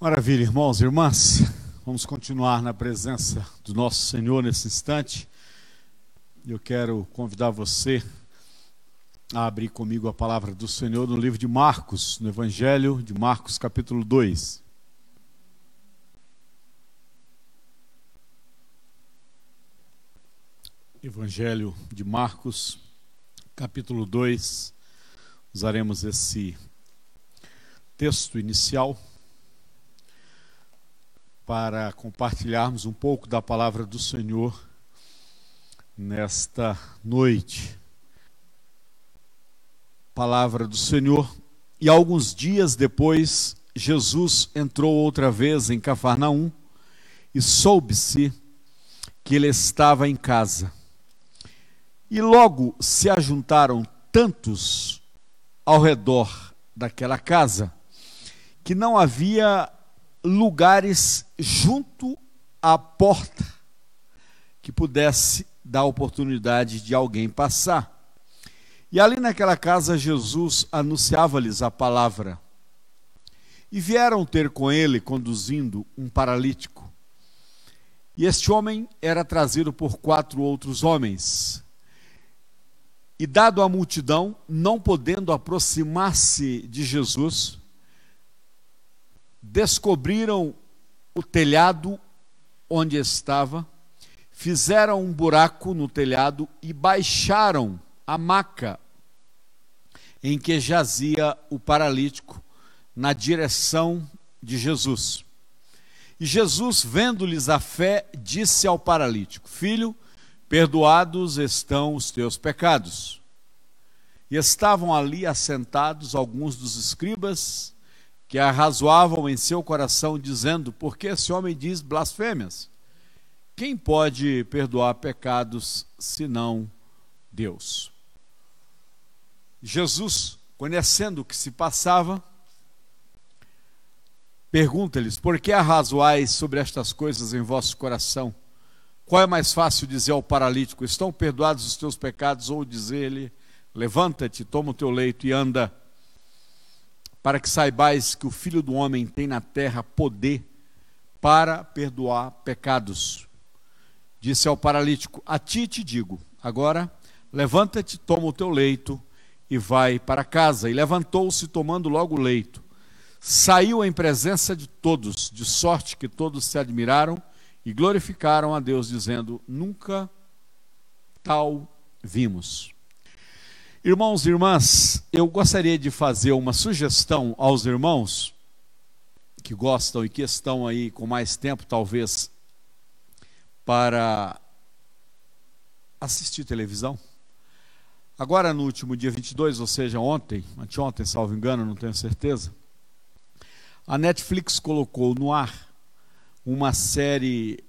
Maravilha, irmãos e irmãs. Vamos continuar na presença do nosso Senhor nesse instante. Eu quero convidar você a abrir comigo a palavra do Senhor no livro de Marcos, no Evangelho de Marcos, capítulo 2. Evangelho de Marcos, capítulo 2. Usaremos esse texto inicial para compartilharmos um pouco da palavra do Senhor nesta noite. Palavra do Senhor. E alguns dias depois, Jesus entrou outra vez em Cafarnaum e soube-se que ele estava em casa. E logo se ajuntaram tantos ao redor daquela casa que não havia lugares junto à porta que pudesse dar oportunidade de alguém passar. E ali naquela casa, Jesus anunciava-lhes a palavra. E vieram ter com ele, conduzindo um paralítico. E este homem era trazido por quatro outros homens. E dado à multidão, não podendo aproximar-se de Jesus, descobriram o telhado onde estava, fizeram um buraco no telhado e baixaram a maca em que jazia o paralítico na direção de Jesus. E Jesus, vendo-lhes a fé, disse ao paralítico: Filho, perdoados estão os teus pecados. E estavam ali assentados alguns dos escribas que arrazoavam em seu coração, dizendo: Por que esse homem diz blasfêmias? Quem pode perdoar pecados senão Deus? Jesus, conhecendo o que se passava, pergunta-lhes: Por que arrazoais sobre estas coisas em vosso coração? Qual é mais fácil dizer ao paralítico: Estão perdoados os teus pecados? Ou dizer-lhe: Levanta-te, toma o teu leito e anda para que saibais que o Filho do Homem tem na terra poder para perdoar pecados. Disse ao paralítico: A ti te digo, agora levanta-te, toma o teu leito e vai para casa. E levantou-se, tomando logo o leito. Saiu em presença de todos, de sorte que todos se admiraram e glorificaram a Deus, dizendo: Nunca tal vimos. Irmãos e irmãs, eu gostaria de fazer uma sugestão aos irmãos que gostam e que estão aí com mais tempo, talvez, para assistir televisão. Agora, no último dia 22, ou seja, ontem, anteontem, salvo engano, não tenho certeza, a Netflix colocou no ar uma série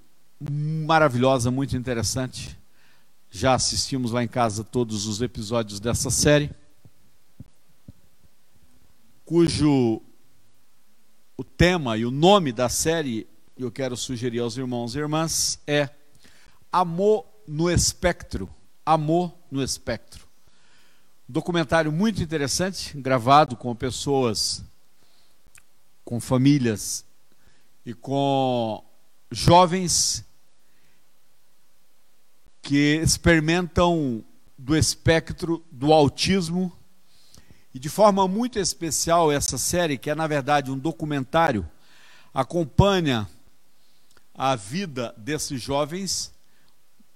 maravilhosa, muito interessante, já assistimos lá em casa todos os episódios dessa série, cujo o tema e o nome da série, eu quero sugerir aos irmãos e irmãs, é Amor no Espectro. Amor no Espectro. documentário muito interessante, gravado com pessoas, com famílias e com jovens que experimentam do espectro do autismo. E de forma muito especial, essa série, que é na verdade um documentário, acompanha a vida desses jovens,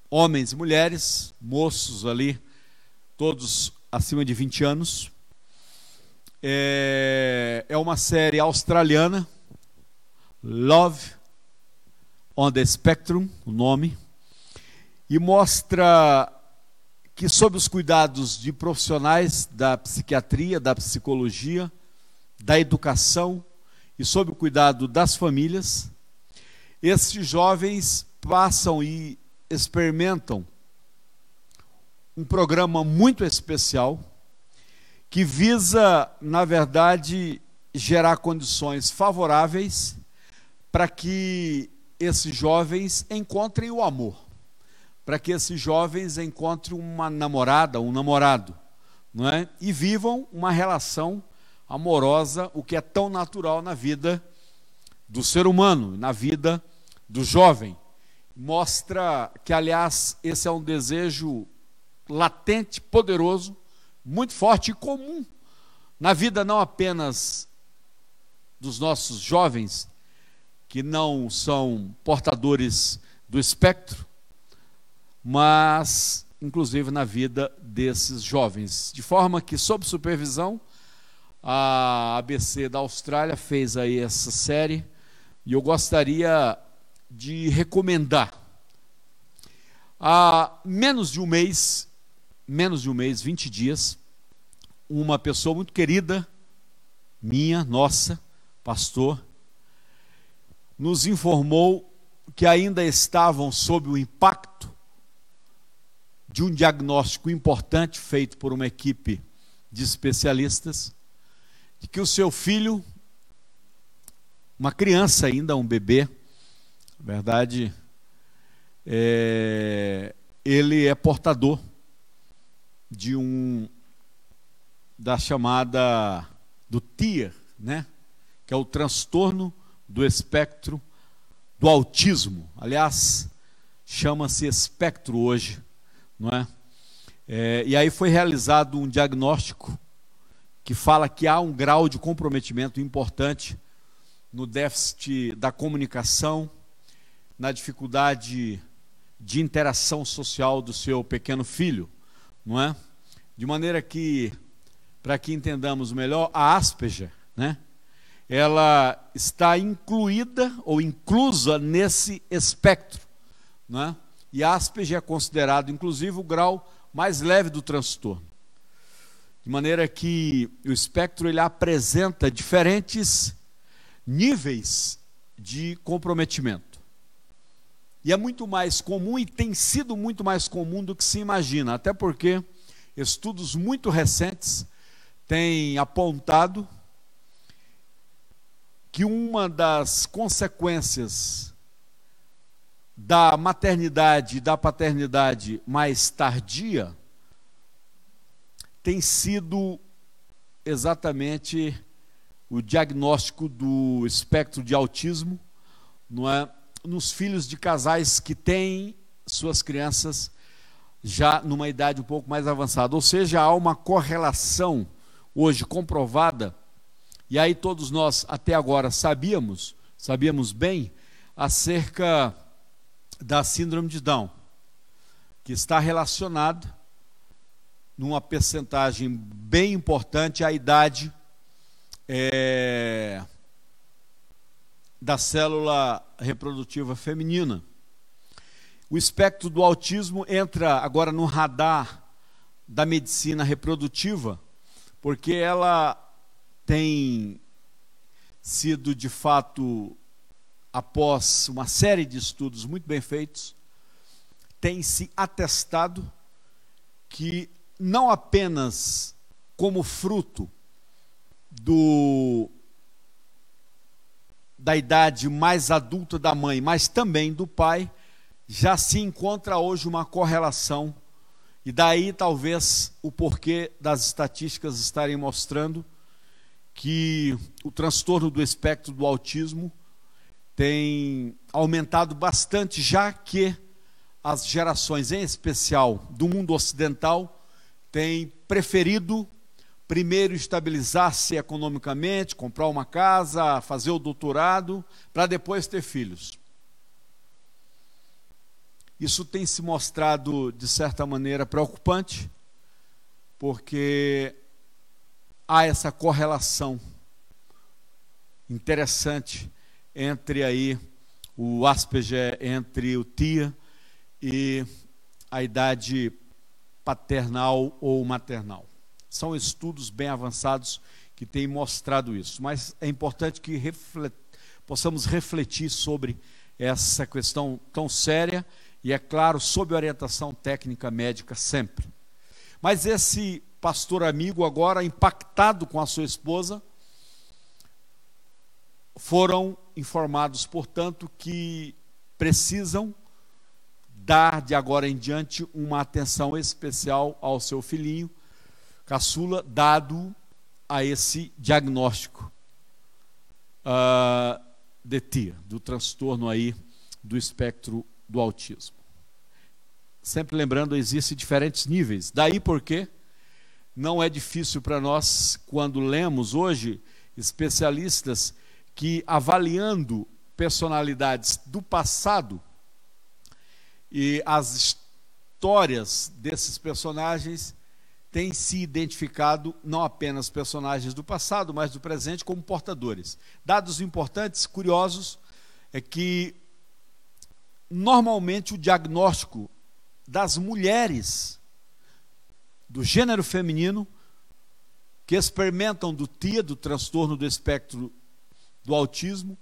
homens e mulheres, moços ali, todos acima de 20 anos. É, é uma série australiana, Love on the Spectrum, o nome e mostra que, sob os cuidados de profissionais da psiquiatria, da psicologia, da educação e sob o cuidado das famílias, esses jovens passam e experimentam um programa muito especial que visa, na verdade, gerar condições favoráveis para que esses jovens encontrem o amor para que esses jovens encontrem uma namorada, um namorado, não é? E vivam uma relação amorosa, o que é tão natural na vida do ser humano, na vida do jovem. Mostra que, aliás, esse é um desejo latente, poderoso, muito forte e comum na vida não apenas dos nossos jovens, que não são portadores do espectro, mas inclusive na vida desses jovens. De forma que, sob supervisão, a ABC da Austrália fez aí essa série e eu gostaria de recomendar. Há menos de um mês, menos de um mês, 20 dias, uma pessoa muito querida, minha, nossa, pastor, nos informou que ainda estavam sob o impacto de um diagnóstico importante feito por uma equipe de especialistas, de que o seu filho, uma criança ainda, um bebê, na verdade, é, ele é portador de um da chamada do TIA, né? que é o transtorno do espectro do autismo. Aliás, chama-se espectro hoje, não é? é? E aí foi realizado um diagnóstico que fala que há um grau de comprometimento importante no déficit da comunicação, na dificuldade de interação social do seu pequeno filho, não é? De maneira que para que entendamos melhor, a Asperger, né? ela está incluída ou inclusa nesse espectro. Né? E Asperger é considerado, inclusive, o grau mais leve do transtorno. De maneira que o espectro ele apresenta diferentes níveis de comprometimento. E é muito mais comum e tem sido muito mais comum do que se imagina, até porque estudos muito recentes tem apontado que uma das consequências da maternidade e da paternidade mais tardia tem sido exatamente o diagnóstico do espectro de autismo, não é, nos filhos de casais que têm suas crianças já numa idade um pouco mais avançada, ou seja, há uma correlação hoje comprovada, e aí todos nós até agora sabíamos, sabíamos bem, acerca da síndrome de Down, que está relacionada numa percentagem bem importante à idade é, da célula reprodutiva feminina. O espectro do autismo entra agora no radar da medicina reprodutiva, porque ela tem sido de fato, após uma série de estudos muito bem feitos, tem se atestado que não apenas como fruto do da idade mais adulta da mãe, mas também do pai, já se encontra hoje uma correlação. E daí talvez o porquê das estatísticas estarem mostrando que o transtorno do espectro do autismo tem aumentado bastante, já que as gerações, em especial do mundo ocidental, têm preferido primeiro estabilizar-se economicamente, comprar uma casa, fazer o doutorado, para depois ter filhos. Isso tem se mostrado, de certa maneira, preocupante, porque há essa correlação interessante entre aí o Asperger, entre o TIA e a idade paternal ou maternal. São estudos bem avançados que têm mostrado isso, mas é importante que reflet... possamos refletir sobre essa questão tão séria e, é claro, sob orientação técnica médica sempre. Mas esse pastor amigo, agora impactado com a sua esposa, foram informados, portanto, que precisam dar de agora em diante uma atenção especial ao seu filhinho, caçula, dado a esse diagnóstico. Uh, de TIA, do transtorno aí do espectro do autismo. Sempre lembrando, existem diferentes níveis. Daí porque não é difícil para nós, quando lemos hoje, especialistas que avaliando personalidades do passado e as histórias desses personagens têm se identificado não apenas personagens do passado, mas do presente como portadores. Dados importantes, curiosos, é que normalmente o diagnóstico das mulheres do gênero feminino que experimentam do TIA, do transtorno do espectro do autismo,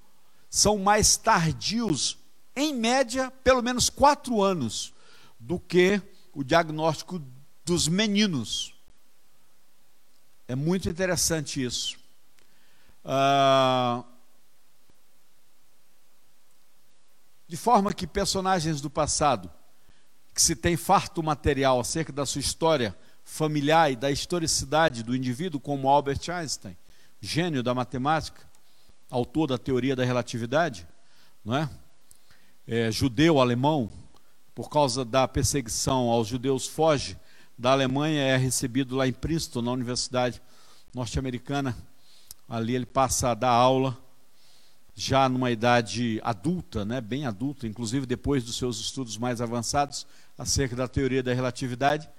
são mais tardios, em média, pelo menos quatro anos, do que o diagnóstico dos meninos. É muito interessante isso. Ah, de forma que personagens do passado, que se tem farto material acerca da sua história familiar e da historicidade do indivíduo, como Albert Einstein, gênio da matemática, autor da teoria da relatividade, não é? é judeu alemão, por causa da perseguição aos judeus, foge da Alemanha, é recebido lá em Princeton, na Universidade Norte-Americana. Ali ele passa a dar aula, já numa idade adulta, né, bem adulta, inclusive depois dos seus estudos mais avançados acerca da teoria da relatividade.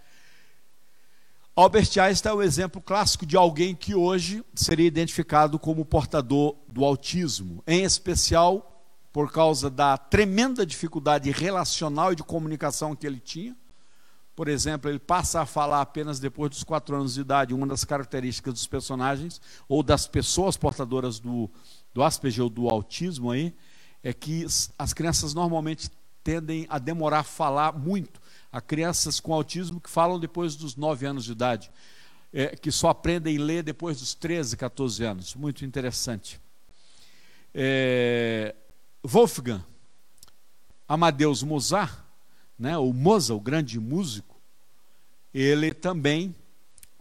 Albert Einstein é o exemplo clássico de alguém que hoje seria identificado como portador do autismo, em especial por causa da tremenda dificuldade relacional e de comunicação que ele tinha. Por exemplo, ele passa a falar apenas depois dos quatro anos de idade. Uma das características dos personagens ou das pessoas portadoras do, do Asperger ou do autismo aí é que as crianças normalmente tendem a demorar a falar muito a crianças com autismo que falam depois dos 9 anos de idade, é, que só aprendem a ler depois dos 13, 14 anos. Muito interessante. É, Wolfgang Amadeus Mozart, né, o Mozart, o grande músico, ele também,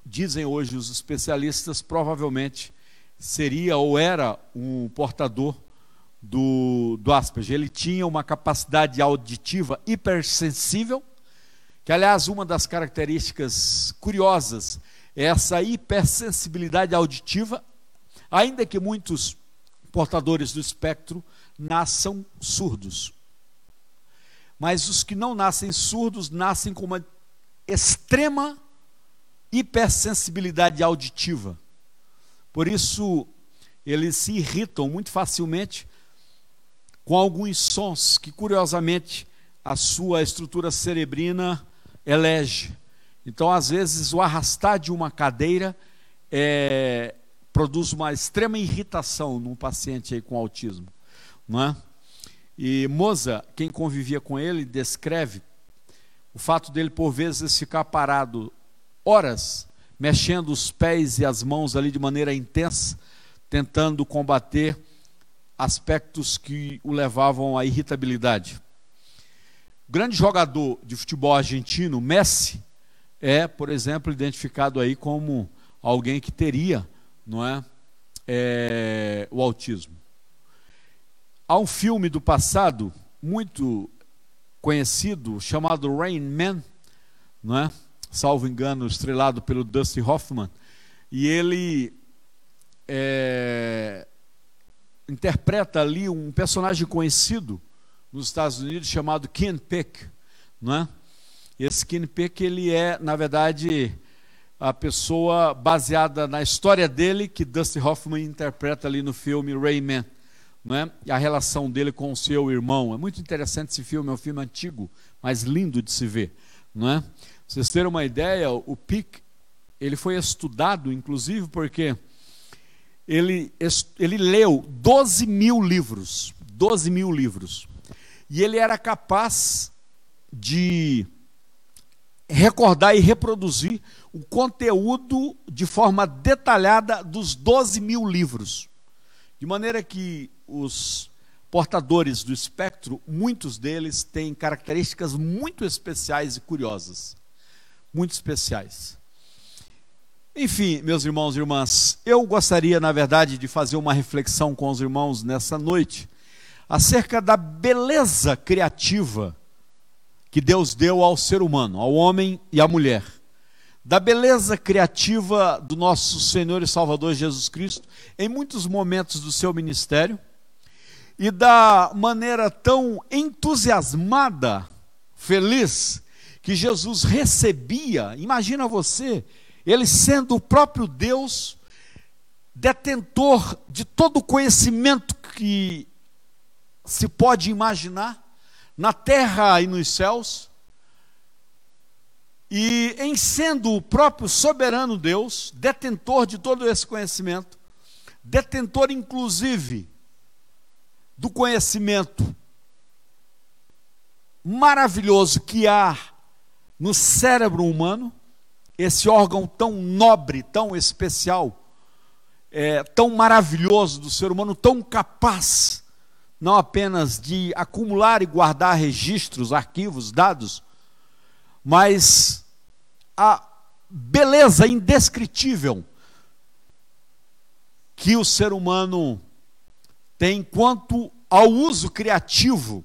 dizem hoje os especialistas, provavelmente seria ou era um portador do, do Asperger. Ele tinha uma capacidade auditiva hipersensível que aliás uma das características curiosas é essa hipersensibilidade auditiva, ainda que muitos portadores do espectro nasçam surdos. Mas os que não nascem surdos nascem com uma extrema hipersensibilidade auditiva. Por isso, eles se irritam muito facilmente com alguns sons que, curiosamente, a sua estrutura cerebrina elege. Então, às vezes, o arrastar de uma cadeira é, produz uma extrema irritação num paciente aí com autismo. Não é? E Moza, quem convivia com ele, descreve o fato dele, por vezes, ficar parado horas, mexendo os pés e as mãos ali de maneira intensa, tentando combater aspectos que o levavam à irritabilidade grande jogador de futebol argentino, Messi, é, por exemplo, identificado aí como alguém que teria, não é, é o autismo. Há um filme do passado muito conhecido chamado Rain Man, não é? Salvo engano, estrelado pelo Dusty Hoffman, e ele é, interpreta ali um personagem conhecido nos Estados Unidos chamado Ken Peck, não é? Esse Ken Peck ele é, na verdade, a pessoa baseada na história dele que Dusty Hoffman interpreta ali no filme Rayman, não é? A relação dele com o seu irmão. É muito interessante esse filme, é um filme antigo, mas lindo de se ver, não é? vocês terem uma ideia, o Peck ele foi estudado, inclusive, porque ele, ele leu 12 mil livros, 12 mil livros. E ele era capaz de recordar e reproduzir o conteúdo de forma detalhada dos 12 mil livros. De maneira que os portadores do espectro, muitos deles têm características muito especiais e curiosas. Muito especiais. Enfim, meus irmãos e irmãs, eu gostaria, na verdade, de fazer uma reflexão com os irmãos nessa noite acerca da beleza criativa que Deus deu ao ser humano, ao homem e à mulher. Da beleza criativa do nosso Senhor e Salvador Jesus Cristo em muitos momentos do seu ministério e da maneira tão entusiasmada, feliz, que Jesus recebia. Imagina você, ele sendo o próprio Deus, detentor de todo o conhecimento que se pode imaginar, na terra e nos céus, e em sendo o próprio soberano Deus, detentor de todo esse conhecimento, detentor inclusive do conhecimento maravilhoso que há no cérebro humano, esse órgão tão nobre, tão especial, é, tão maravilhoso do ser humano, tão capaz não apenas de acumular e guardar registros, arquivos, dados, mas a beleza indescritível que o ser humano tem quanto ao uso criativo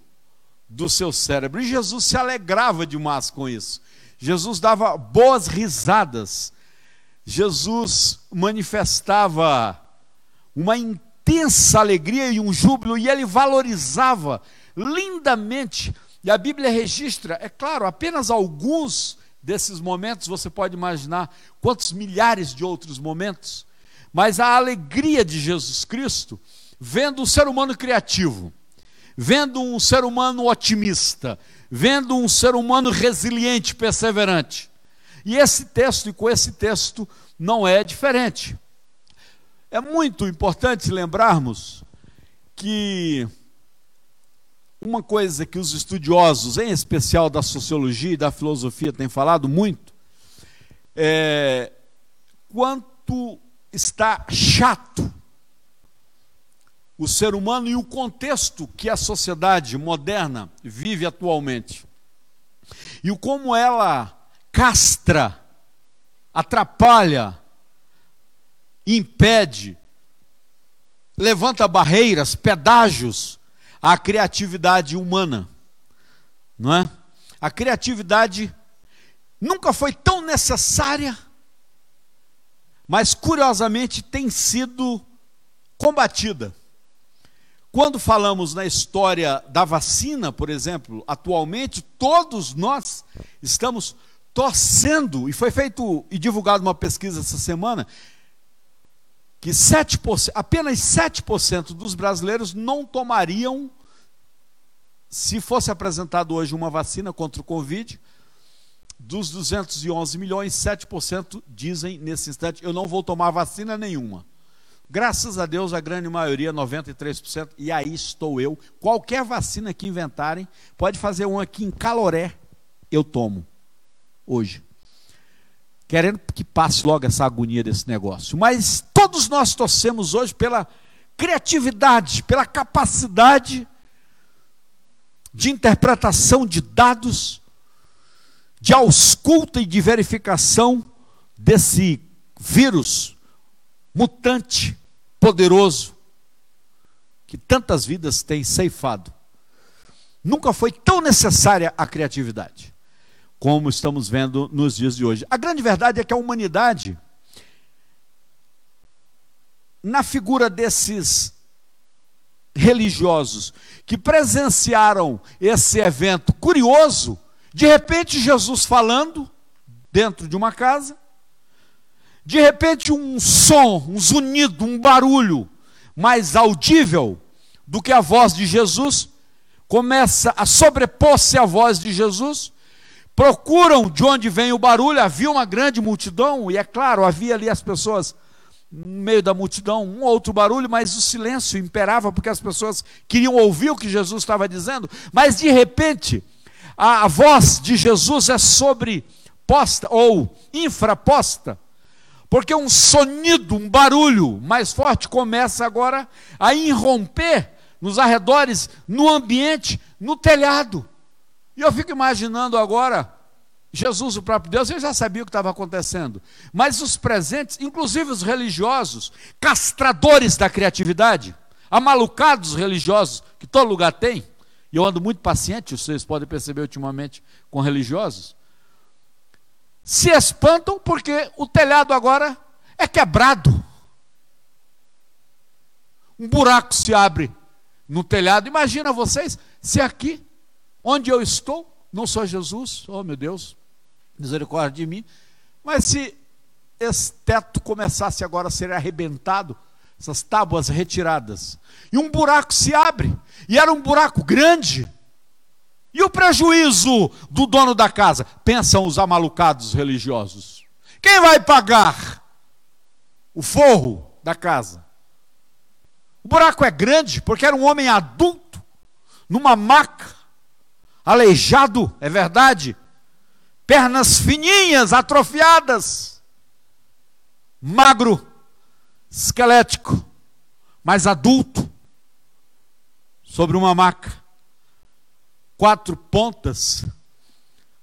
do seu cérebro. E Jesus se alegrava demais com isso. Jesus dava boas risadas. Jesus manifestava uma intensa alegria e um júbilo, e ele valorizava lindamente. E a Bíblia registra, é claro, apenas alguns desses momentos, você pode imaginar quantos milhares de outros momentos, mas a alegria de Jesus Cristo, vendo um ser humano criativo, vendo um ser humano otimista, vendo um ser humano resiliente, perseverante. E esse texto, e com esse texto, não é diferente. É muito importante lembrarmos que uma coisa que os estudiosos, em especial da sociologia e da filosofia, têm falado muito, é quanto está chato o ser humano e o contexto que a sociedade moderna vive atualmente. E o como ela castra, atrapalha, impede, levanta barreiras, pedágios à criatividade humana. Não é? A criatividade nunca foi tão necessária, mas curiosamente tem sido combatida. Quando falamos na história da vacina, por exemplo, atualmente todos nós estamos torcendo, e foi feito e divulgado uma pesquisa essa semana, que 7%, apenas 7% dos brasileiros não tomariam, se fosse apresentado hoje uma vacina contra o Covid, dos 211 milhões, 7% dizem nesse instante: eu não vou tomar vacina nenhuma. Graças a Deus, a grande maioria, 93%, e aí estou eu. Qualquer vacina que inventarem, pode fazer um aqui em Caloré, eu tomo, hoje querendo que passe logo essa agonia desse negócio. Mas todos nós torcemos hoje pela criatividade, pela capacidade de interpretação de dados, de ausculta e de verificação desse vírus mutante, poderoso, que tantas vidas tem ceifado. Nunca foi tão necessária a criatividade como estamos vendo nos dias de hoje. A grande verdade é que a humanidade, na figura desses religiosos que presenciaram esse evento curioso, de repente Jesus falando dentro de uma casa, de repente um som, um zunido, um barulho mais audível do que a voz de Jesus começa a sobrepor-se à voz de Jesus procuram de onde vem o barulho. Havia uma grande multidão, e é claro, havia ali as pessoas no meio da multidão, um outro barulho, mas o silêncio imperava porque as pessoas queriam ouvir o que Jesus estava dizendo. Mas de repente, a, a voz de Jesus é sobreposta ou infraposta. Porque um sonido, um barulho mais forte começa agora a irromper nos arredores, no ambiente, no telhado. E eu fico imaginando agora, Jesus, o próprio Deus, ele já sabia o que estava acontecendo. Mas os presentes, inclusive os religiosos, castradores da criatividade, amalucados religiosos, que todo lugar tem, e eu ando muito paciente, vocês podem perceber ultimamente com religiosos, se espantam porque o telhado agora é quebrado. Um buraco se abre no telhado. Imagina vocês se aqui, onde eu estou, não sou Jesus, oh meu Deus, misericórdia de mim, mas se esse teto começasse agora a ser arrebentado, essas tábuas retiradas, e um buraco se abre, e era um buraco grande, e o prejuízo do dono da casa? Pensam os amalucados religiosos. Quem vai pagar o forro da casa? O buraco é grande porque era um homem adulto, numa maca, aleijado, é verdade, pernas fininhas, atrofiadas, magro, esquelético, mas adulto, sobre uma maca, quatro pontas,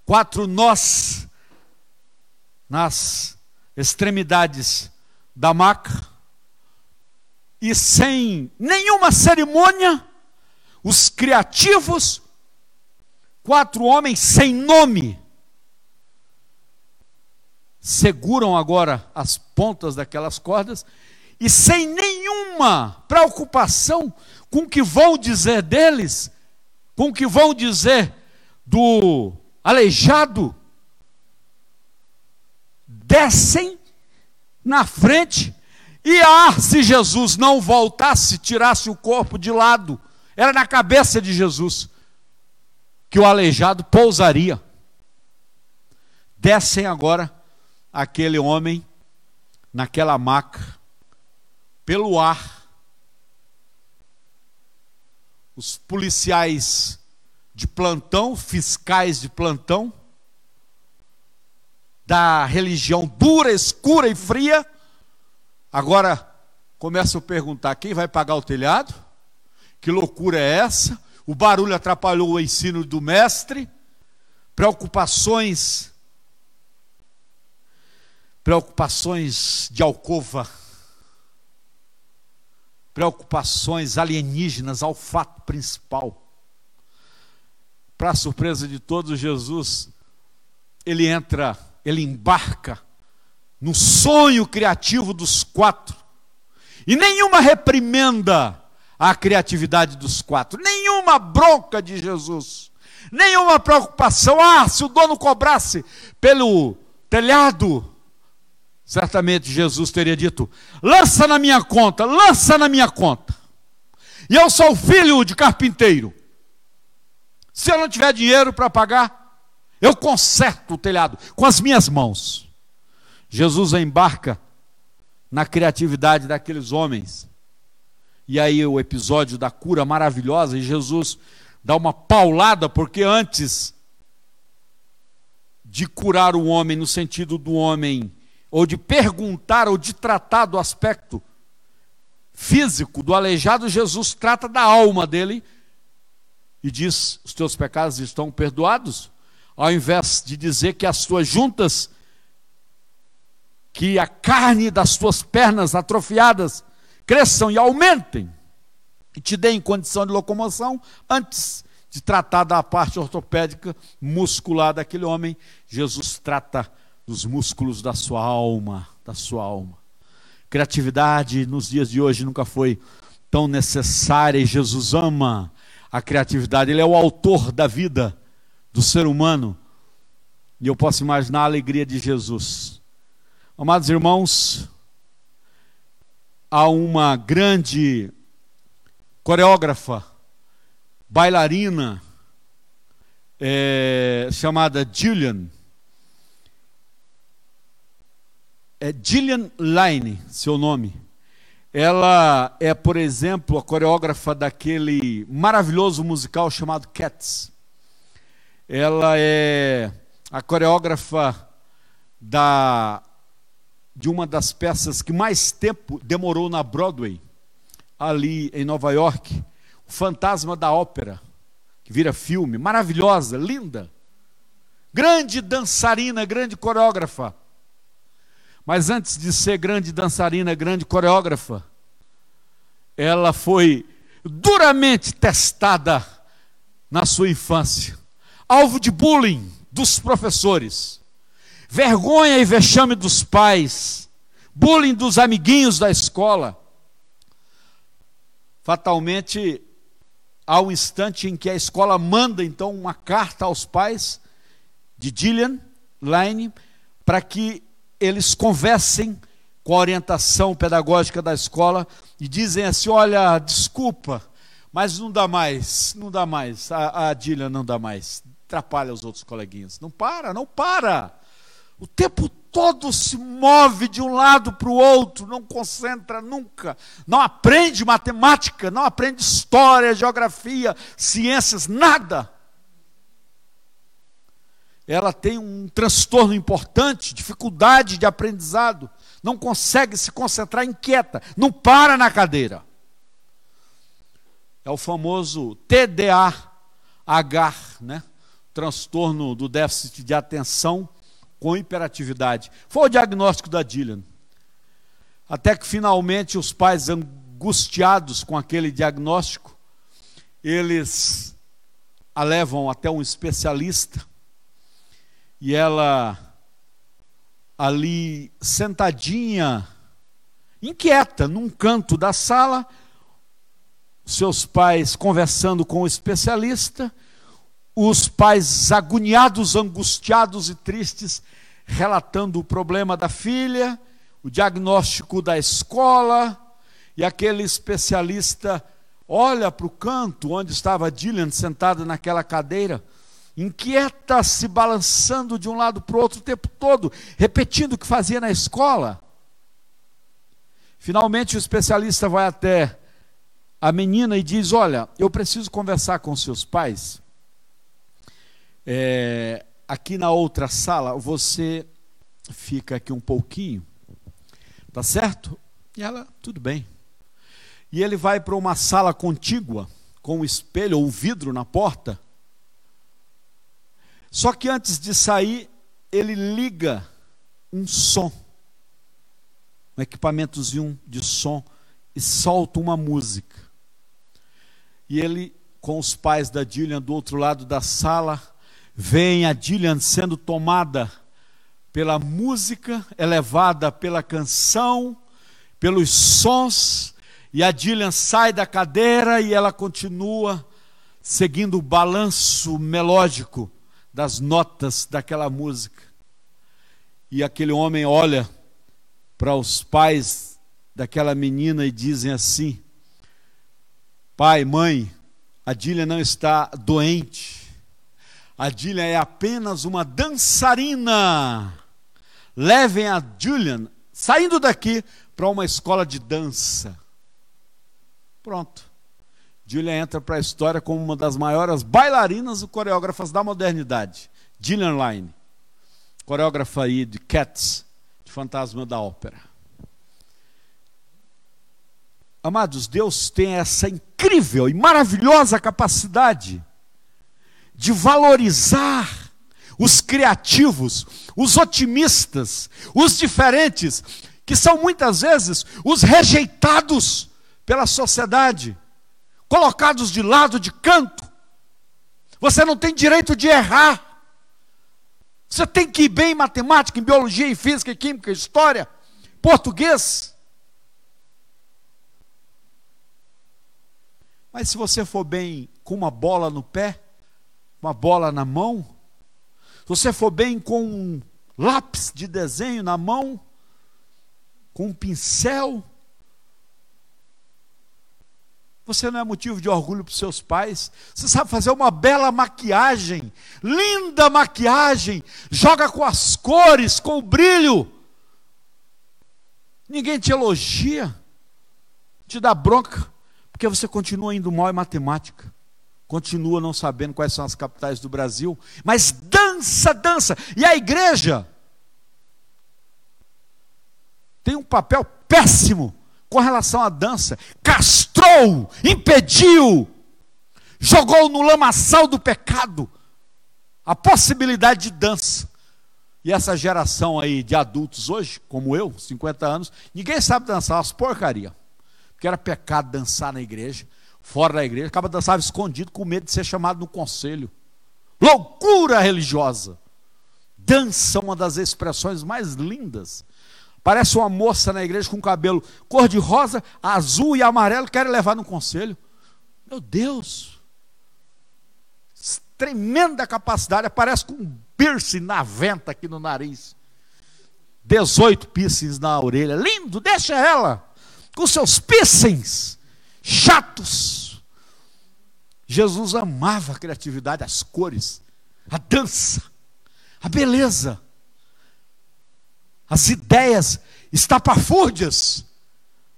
quatro nós nas extremidades da maca, e sem nenhuma cerimônia, os criativos, quatro homens sem nome, seguram agora as pontas daquelas cordas e sem nenhuma preocupação com o que vão dizer deles, com o que vão dizer do aleijado, descem na frente e ah, se Jesus não voltasse, tirasse o corpo de lado, era na cabeça de Jesus que o aleijado pousaria. Descem agora aquele homem naquela maca, pelo ar. Os policiais de plantão, fiscais de plantão, da religião dura, escura e fria, agora começam a perguntar: quem vai pagar o telhado? Que loucura é essa? O barulho atrapalhou o ensino do mestre, preocupações preocupações de alcova, preocupações alienígenas ao fato principal. Para surpresa de todos, Jesus, ele entra, ele embarca no sonho criativo dos quatro. E nenhuma reprimenda à criatividade dos quatro, nenhuma bronca de Jesus, nenhuma preocupação. Ah, se o dono cobrasse pelo telhado, certamente Jesus teria dito: lança na minha conta, lança na minha conta. E eu sou filho de carpinteiro. Se eu não tiver dinheiro para pagar, eu conserto o telhado com as minhas mãos. Jesus embarca na criatividade daqueles homens. E aí o episódio da cura maravilhosa, e Jesus dá uma paulada, porque antes de curar o homem no sentido do homem ou de perguntar, ou de tratar do aspecto físico do aleijado, Jesus trata da alma dele e diz: Os teus pecados estão perdoados, ao invés de dizer que as tuas juntas, que a carne das tuas pernas atrofiadas cresçam e aumentem e te deem condição de locomoção, antes de tratar da parte ortopédica muscular daquele homem, Jesus trata dos músculos da sua alma, da sua alma. Criatividade nos dias de hoje nunca foi tão necessária e Jesus ama a criatividade. Ele é o autor da vida do ser humano. E eu posso imaginar a alegria de Jesus. Amados irmãos, há uma grande coreógrafa, bailarina, é, chamada Julian é Gillian Line, seu nome. Ela é, por exemplo, a coreógrafa daquele maravilhoso musical chamado Cats. Ela é a coreógrafa da de uma das peças que mais tempo demorou na Broadway, ali em Nova York, O Fantasma da Ópera, que vira filme, maravilhosa, linda. Grande dançarina, grande coreógrafa. Mas antes de ser grande dançarina, grande coreógrafa, ela foi duramente testada na sua infância, alvo de bullying dos professores, vergonha e vexame dos pais, bullying dos amiguinhos da escola. Fatalmente, há um instante em que a escola manda então uma carta aos pais de Gillian Line para que eles conversem com a orientação pedagógica da escola e dizem assim: olha, desculpa, mas não dá mais, não dá mais, a, a Gillian não dá mais, atrapalha os outros coleguinhas. Não para, não para. O tempo todo se move de um lado para o outro, não concentra nunca, não aprende matemática, não aprende história, geografia, ciências, nada. Ela tem um transtorno importante, dificuldade de aprendizado, não consegue se concentrar, inquieta, não para na cadeira. É o famoso TDAH, né? transtorno do déficit de atenção com hiperatividade. Foi o diagnóstico da Dillian. Até que finalmente os pais angustiados com aquele diagnóstico, eles a levam até um especialista e ela ali sentadinha, inquieta, num canto da sala, seus pais conversando com o especialista, os pais agoniados, angustiados e tristes, relatando o problema da filha, o diagnóstico da escola, e aquele especialista olha para o canto onde estava Dillian sentada naquela cadeira, inquieta, se balançando de um lado para o outro o tempo todo, repetindo o que fazia na escola. Finalmente o especialista vai até a menina e diz: Olha, eu preciso conversar com seus pais é, aqui na outra sala, você fica aqui um pouquinho, tá certo? E ela, tudo bem. E ele vai para uma sala contígua, com um espelho ou um vidro na porta. Só que antes de sair, ele liga um som, um equipamentozinho de som, e solta uma música. E ele, com os pais da Dillian do outro lado da sala, vem a Dillian sendo tomada pela música, elevada pela canção, pelos sons, e a Dillian sai da cadeira e ela continua seguindo o balanço melódico das notas daquela música. E aquele homem olha para os pais daquela menina e dizem assim: Pai, mãe, a Dília não está doente, a Julian é apenas uma dançarina. Levem a Julian, saindo daqui, para uma escola de dança. Pronto. Julian entra para a história como uma das maiores bailarinas e coreógrafas da modernidade. Gillian Line, coreógrafa aí de Cats, de Fantasma da Ópera. Amados, Deus tem essa incrível e maravilhosa capacidade de valorizar os criativos, os otimistas, os diferentes, que são muitas vezes os rejeitados pela sociedade, colocados de lado, de canto. Você não tem direito de errar. Você tem que ir bem em matemática, em biologia, em física, em química, em história, português. Mas se você for bem com uma bola no pé, uma bola na mão, se você for bem com um lápis de desenho na mão, com um pincel, você não é motivo de orgulho para os seus pais. Você sabe fazer uma bela maquiagem, linda maquiagem, joga com as cores, com o brilho. Ninguém te elogia, te dá bronca, porque você continua indo mal em matemática continua não sabendo quais são as capitais do Brasil, mas dança, dança. E a igreja tem um papel péssimo com relação à dança. Castrou, impediu, jogou no lamaçal do pecado a possibilidade de dança. E essa geração aí de adultos hoje, como eu, 50 anos, ninguém sabe dançar umas porcaria. Porque era pecado dançar na igreja. Fora da igreja, acaba dançava escondido com medo de ser chamado no conselho. Loucura religiosa. Dança, uma das expressões mais lindas. Parece uma moça na igreja com cabelo cor de rosa, azul e amarelo, quer levar no conselho. Meu Deus! Tremenda capacidade, aparece com um piercing na venta aqui no nariz. 18 piercings na orelha. Lindo, deixa ela com seus piercings chatos. Jesus amava a criatividade, as cores, a dança, a beleza, as ideias estapafúrdias,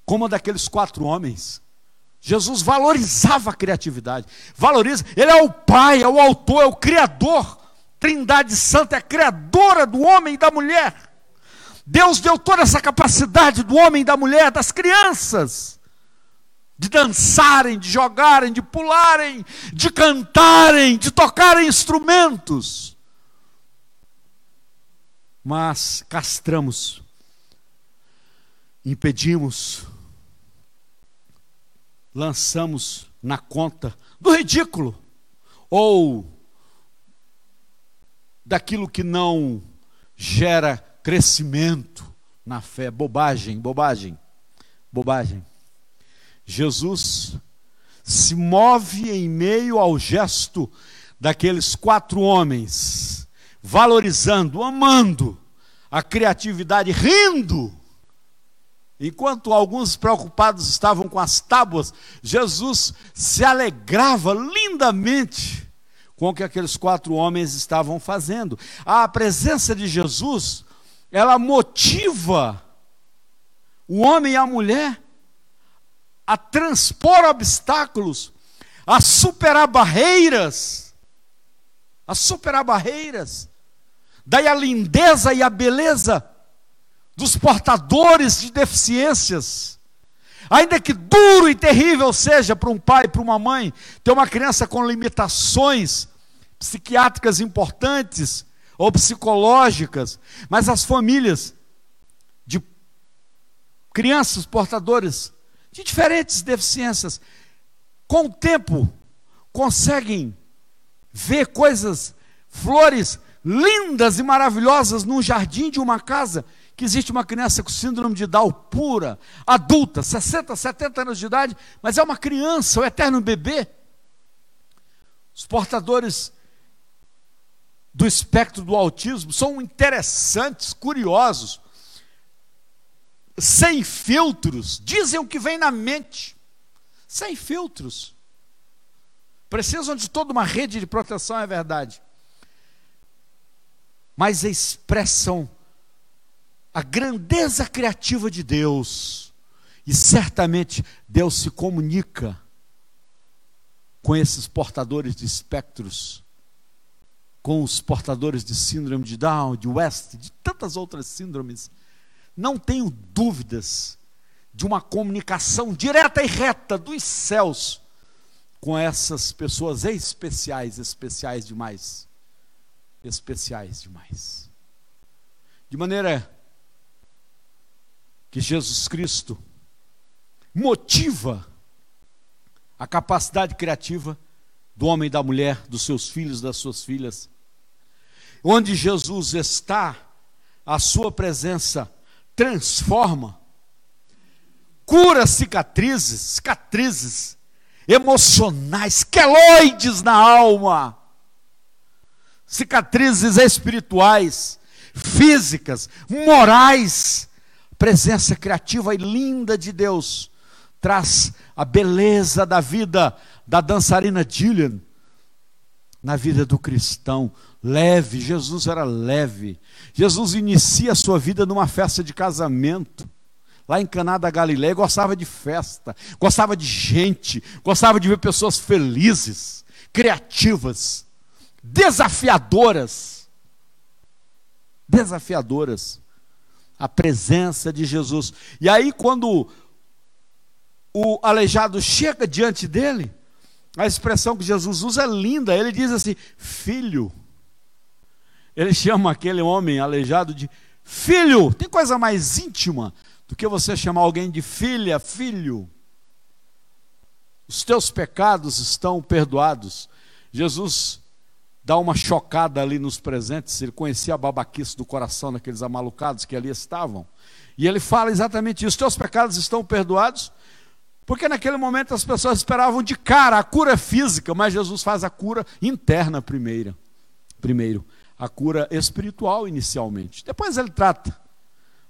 como a daqueles quatro homens. Jesus valorizava a criatividade, valoriza, ele é o Pai, é o autor, é o Criador. Trindade Santa é criadora do homem e da mulher. Deus deu toda essa capacidade do homem e da mulher, das crianças, de dançarem, de jogarem, de pularem, de cantarem, de tocarem instrumentos. Mas castramos, impedimos, lançamos na conta do ridículo ou daquilo que não gera crescimento na fé. Bobagem, bobagem, bobagem. Jesus se move em meio ao gesto daqueles quatro homens, valorizando, amando a criatividade, rindo Enquanto alguns preocupados estavam com as tábuas, Jesus se alegrava lindamente com o que aqueles quatro homens estavam fazendo. A presença de Jesus, ela motiva o homem e a mulher a transpor obstáculos, a superar barreiras, a superar barreiras. Daí a lindeza e a beleza dos portadores de deficiências. Ainda que duro e terrível seja para um pai, para uma mãe, ter uma criança com limitações psiquiátricas importantes ou psicológicas, mas as famílias de crianças portadores de diferentes deficiências, com o tempo, conseguem ver coisas, flores lindas e maravilhosas num jardim de uma casa que existe uma criança com síndrome de Down pura, adulta, 60, 70 anos de idade, mas é uma criança, o um eterno bebê. Os portadores do espectro do autismo são interessantes, curiosos, sem filtros, dizem o que vem na mente, sem filtros. Precisam de toda uma rede de proteção, é verdade. Mas expressam a grandeza criativa de Deus. E certamente Deus se comunica com esses portadores de espectros, com os portadores de síndrome de Down, de West, de tantas outras síndromes. Não tenho dúvidas de uma comunicação direta e reta dos céus com essas pessoas especiais, especiais demais. Especiais demais. De maneira que Jesus Cristo motiva a capacidade criativa do homem e da mulher, dos seus filhos, das suas filhas. Onde Jesus está, a sua presença transforma, cura cicatrizes, cicatrizes emocionais, queloides na alma, cicatrizes espirituais, físicas, morais, presença criativa e linda de Deus traz a beleza da vida da dançarina Gillian na vida do cristão. Leve, Jesus era leve. Jesus inicia a sua vida numa festa de casamento. Lá em Caná da Galileia, gostava de festa, gostava de gente, gostava de ver pessoas felizes, criativas, desafiadoras. Desafiadoras a presença de Jesus. E aí, quando o aleijado chega diante dele, a expressão que Jesus usa é linda. Ele diz assim: Filho. Ele chama aquele homem aleijado de filho. Tem coisa mais íntima do que você chamar alguém de filha, filho. os teus pecados estão perdoados. Jesus dá uma chocada ali nos presentes, ele conhecia a babaquice do coração daqueles amalucados que ali estavam. E ele fala exatamente isso: os teus pecados estão perdoados, porque naquele momento as pessoas esperavam de cara a cura física, mas Jesus faz a cura interna primeiro. Primeiro, a cura espiritual inicialmente. Depois ele trata.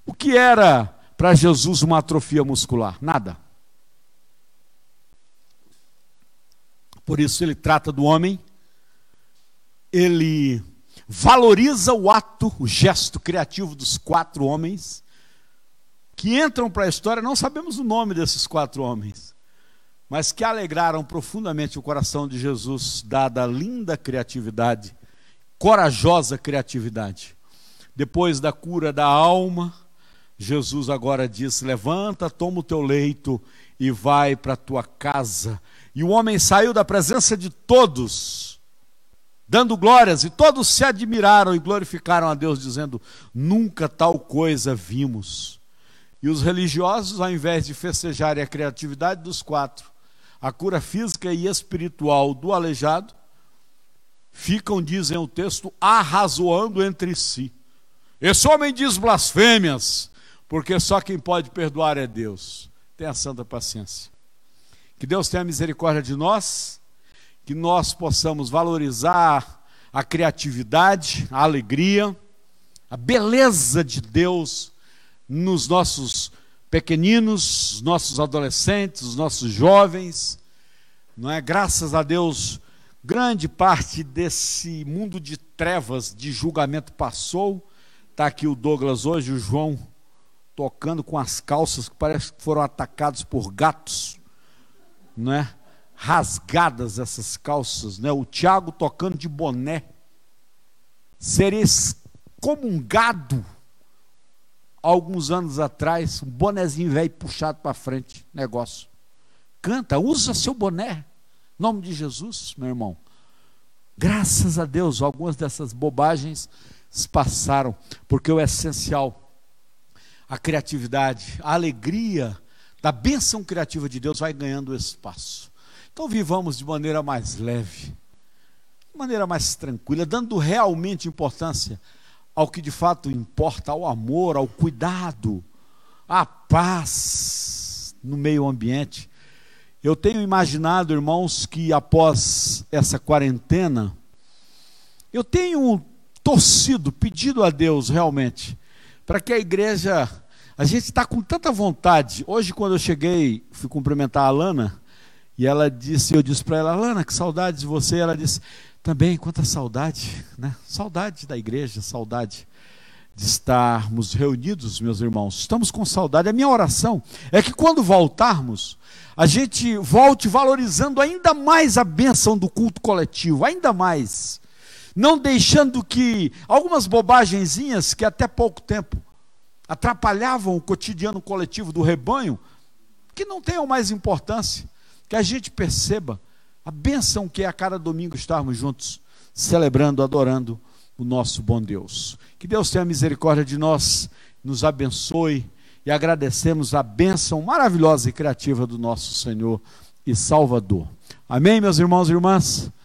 O que era para Jesus uma atrofia muscular? Nada. Por isso ele trata do homem ele valoriza o ato, o gesto criativo dos quatro homens que entram para a história, não sabemos o nome desses quatro homens, mas que alegraram profundamente o coração de Jesus, dada a linda criatividade, corajosa criatividade. Depois da cura da alma, Jesus agora diz: Levanta, toma o teu leito e vai para a tua casa. E o homem saiu da presença de todos dando glórias, e todos se admiraram e glorificaram a Deus, dizendo: Nunca tal coisa vimos. E os religiosos, ao invés de festejarem a criatividade dos quatro, a cura física e espiritual do aleijado, ficam, dizem o texto, arrazoando entre si. Esse homem diz blasfêmias, porque só quem pode perdoar é Deus. Tenha santa paciência. Que Deus tenha misericórdia de nós que nós possamos valorizar a criatividade, a alegria, a beleza de Deus nos nossos pequeninos, nossos adolescentes, os nossos jovens. Não é? Graças a Deus, grande parte desse mundo de trevas, de julgamento passou. Está aqui o Douglas hoje, o João tocando com as calças que parece que foram atacados por gatos, não é? rasgadas essas calças, né? O Tiago tocando de boné, ser excomungado alguns anos atrás, um bonezinho velho puxado para frente, negócio. Canta, usa seu boné, nome de Jesus, meu irmão. Graças a Deus, algumas dessas bobagens passaram, porque o essencial, a criatividade, a alegria da bênção criativa de Deus vai ganhando espaço. Então vivamos de maneira mais leve, de maneira mais tranquila, dando realmente importância ao que de fato importa, ao amor, ao cuidado, à paz no meio ambiente. Eu tenho imaginado, irmãos, que após essa quarentena, eu tenho torcido, pedido a Deus realmente, para que a igreja, a gente está com tanta vontade. Hoje, quando eu cheguei, fui cumprimentar a Alana, e ela disse, eu disse para ela, Lana, que saudade de você. Ela disse, também, quanta saudade, né? Saudade da igreja, saudade de estarmos reunidos, meus irmãos. Estamos com saudade. A minha oração é que quando voltarmos, a gente volte valorizando ainda mais a bênção do culto coletivo, ainda mais. Não deixando que algumas bobagenzinhas que até pouco tempo atrapalhavam o cotidiano coletivo do rebanho, que não tenham mais importância que a gente perceba a benção que é a cada domingo estarmos juntos, celebrando, adorando o nosso bom Deus. Que Deus tenha misericórdia de nós, nos abençoe e agradecemos a bênção maravilhosa e criativa do nosso Senhor e Salvador. Amém, meus irmãos e irmãs?